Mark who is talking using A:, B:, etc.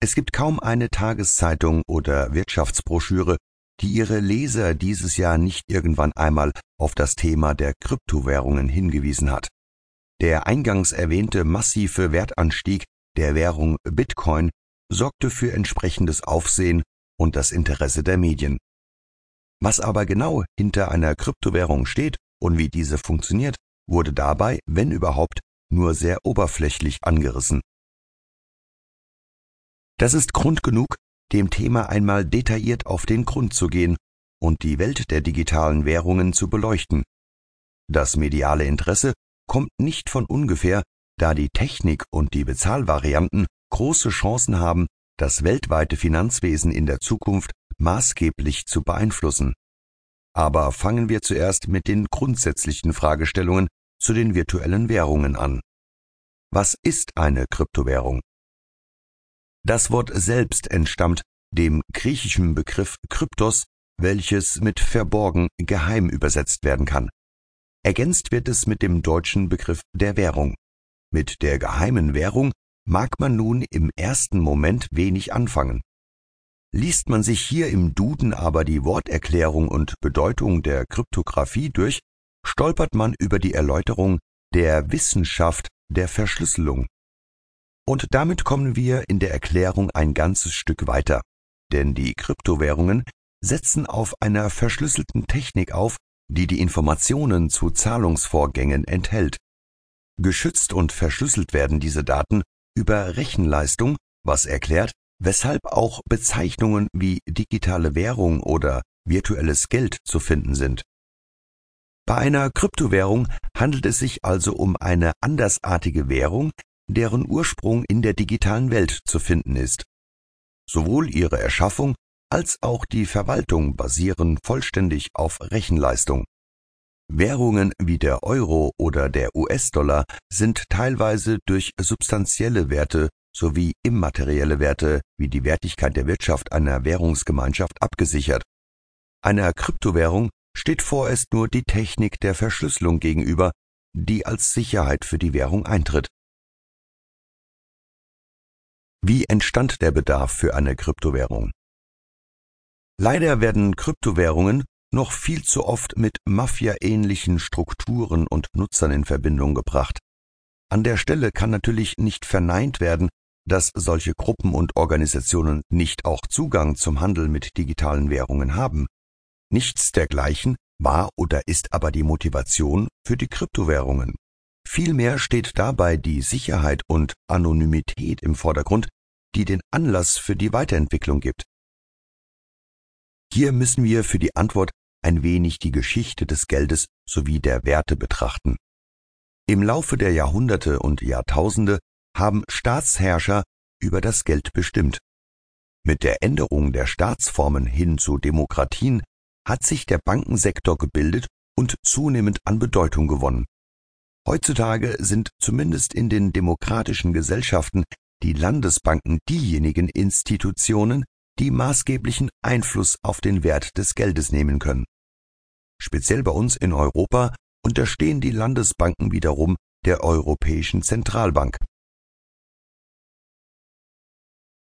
A: Es gibt kaum eine Tageszeitung oder Wirtschaftsbroschüre, die ihre Leser dieses Jahr nicht irgendwann einmal auf das Thema der Kryptowährungen hingewiesen hat. Der eingangs erwähnte massive Wertanstieg der Währung Bitcoin sorgte für entsprechendes Aufsehen und das Interesse der Medien. Was aber genau hinter einer Kryptowährung steht und wie diese funktioniert, wurde dabei, wenn überhaupt, nur sehr oberflächlich angerissen. Das ist Grund genug, dem Thema einmal detailliert auf den Grund zu gehen und die Welt der digitalen Währungen zu beleuchten. Das mediale Interesse kommt nicht von ungefähr, da die Technik und die Bezahlvarianten große Chancen haben, das weltweite Finanzwesen in der Zukunft maßgeblich zu beeinflussen. Aber fangen wir zuerst mit den grundsätzlichen Fragestellungen zu den virtuellen Währungen an. Was ist eine Kryptowährung? Das Wort selbst entstammt dem griechischen Begriff Kryptos, welches mit verborgen, geheim übersetzt werden kann. Ergänzt wird es mit dem deutschen Begriff der Währung. Mit der geheimen Währung mag man nun im ersten Moment wenig anfangen. Liest man sich hier im Duden aber die Worterklärung und Bedeutung der Kryptographie durch, stolpert man über die Erläuterung der Wissenschaft der Verschlüsselung. Und damit kommen wir in der Erklärung ein ganzes Stück weiter, denn die Kryptowährungen setzen auf einer verschlüsselten Technik auf, die die Informationen zu Zahlungsvorgängen enthält. Geschützt und verschlüsselt werden diese Daten über Rechenleistung, was erklärt, weshalb auch Bezeichnungen wie digitale Währung oder virtuelles Geld zu finden sind. Bei einer Kryptowährung handelt es sich also um eine andersartige Währung, deren Ursprung in der digitalen Welt zu finden ist. Sowohl ihre Erschaffung als auch die Verwaltung basieren vollständig auf Rechenleistung. Währungen wie der Euro oder der US-Dollar sind teilweise durch substanzielle Werte sowie immaterielle Werte wie die Wertigkeit der Wirtschaft einer Währungsgemeinschaft abgesichert. Einer Kryptowährung steht vorerst nur die Technik der Verschlüsselung gegenüber, die als Sicherheit für die Währung eintritt. Wie entstand der Bedarf für eine Kryptowährung? Leider werden Kryptowährungen noch viel zu oft mit Mafia-ähnlichen Strukturen und Nutzern in Verbindung gebracht. An der Stelle kann natürlich nicht verneint werden, dass solche Gruppen und Organisationen nicht auch Zugang zum Handel mit digitalen Währungen haben. Nichts dergleichen war oder ist aber die Motivation für die Kryptowährungen. Vielmehr steht dabei die Sicherheit und Anonymität im Vordergrund, die den Anlass für die Weiterentwicklung gibt. Hier müssen wir für die Antwort ein wenig die Geschichte des Geldes sowie der Werte betrachten. Im Laufe der Jahrhunderte und Jahrtausende haben Staatsherrscher über das Geld bestimmt. Mit der Änderung der Staatsformen hin zu Demokratien hat sich der Bankensektor gebildet und zunehmend an Bedeutung gewonnen. Heutzutage sind zumindest in den demokratischen Gesellschaften die Landesbanken diejenigen Institutionen, die maßgeblichen Einfluss auf den Wert des Geldes nehmen können. Speziell bei uns in Europa unterstehen die Landesbanken wiederum der Europäischen Zentralbank.